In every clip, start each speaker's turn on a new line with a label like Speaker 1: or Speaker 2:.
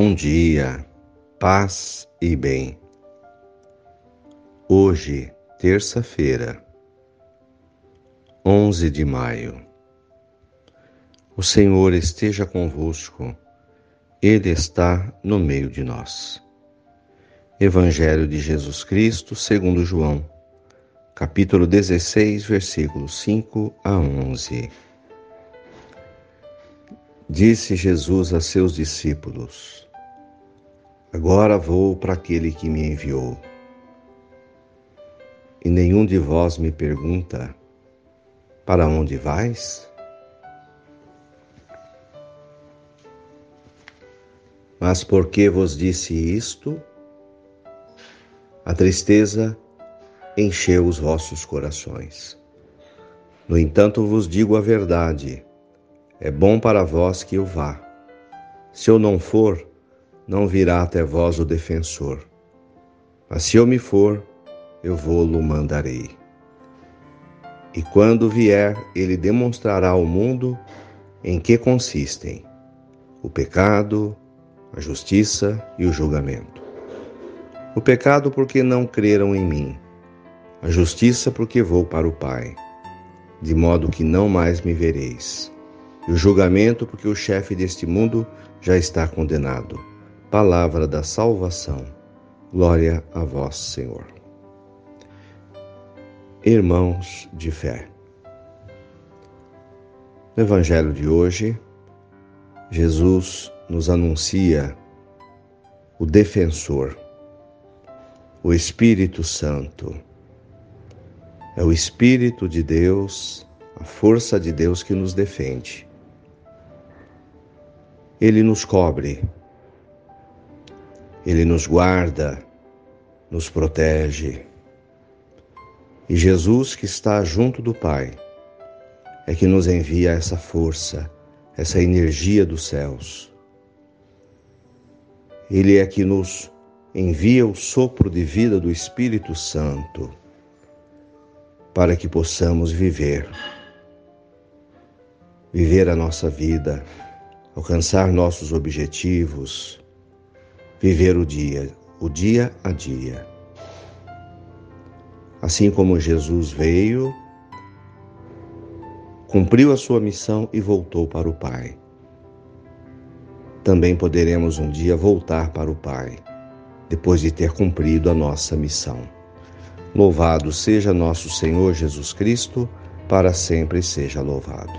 Speaker 1: Bom dia, paz e bem. Hoje, terça-feira, 11 de maio. O Senhor esteja convosco, Ele está no meio de nós. Evangelho de Jesus Cristo, segundo João, capítulo 16, versículos 5 a 11. Disse Jesus a seus discípulos: Agora vou para aquele que me enviou. E nenhum de vós me pergunta: Para onde vais? Mas porque vos disse isto, a tristeza encheu os vossos corações. No entanto, vos digo a verdade é bom para vós que eu vá. Se eu não for, não virá até vós o defensor. Mas se eu me for, eu vou-lo mandarei. E quando vier, ele demonstrará ao mundo em que consistem o pecado, a justiça e o julgamento. O pecado, porque não creram em mim. A justiça, porque vou para o Pai, de modo que não mais me vereis e o julgamento, porque o chefe deste mundo já está condenado. Palavra da salvação. Glória a vós, Senhor. Irmãos de fé. No Evangelho de hoje, Jesus nos anuncia o defensor, o Espírito Santo. É o Espírito de Deus, a força de Deus que nos defende. Ele nos cobre, Ele nos guarda, nos protege. E Jesus, que está junto do Pai, é que nos envia essa força, essa energia dos céus. Ele é que nos envia o sopro de vida do Espírito Santo para que possamos viver, viver a nossa vida alcançar nossos objetivos, viver o dia, o dia a dia. Assim como Jesus veio, cumpriu a sua missão e voltou para o Pai. Também poderemos um dia voltar para o Pai, depois de ter cumprido a nossa missão. Louvado seja nosso Senhor Jesus Cristo, para sempre seja louvado.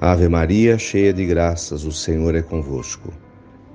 Speaker 1: Ave Maria, cheia de graças, o Senhor é convosco.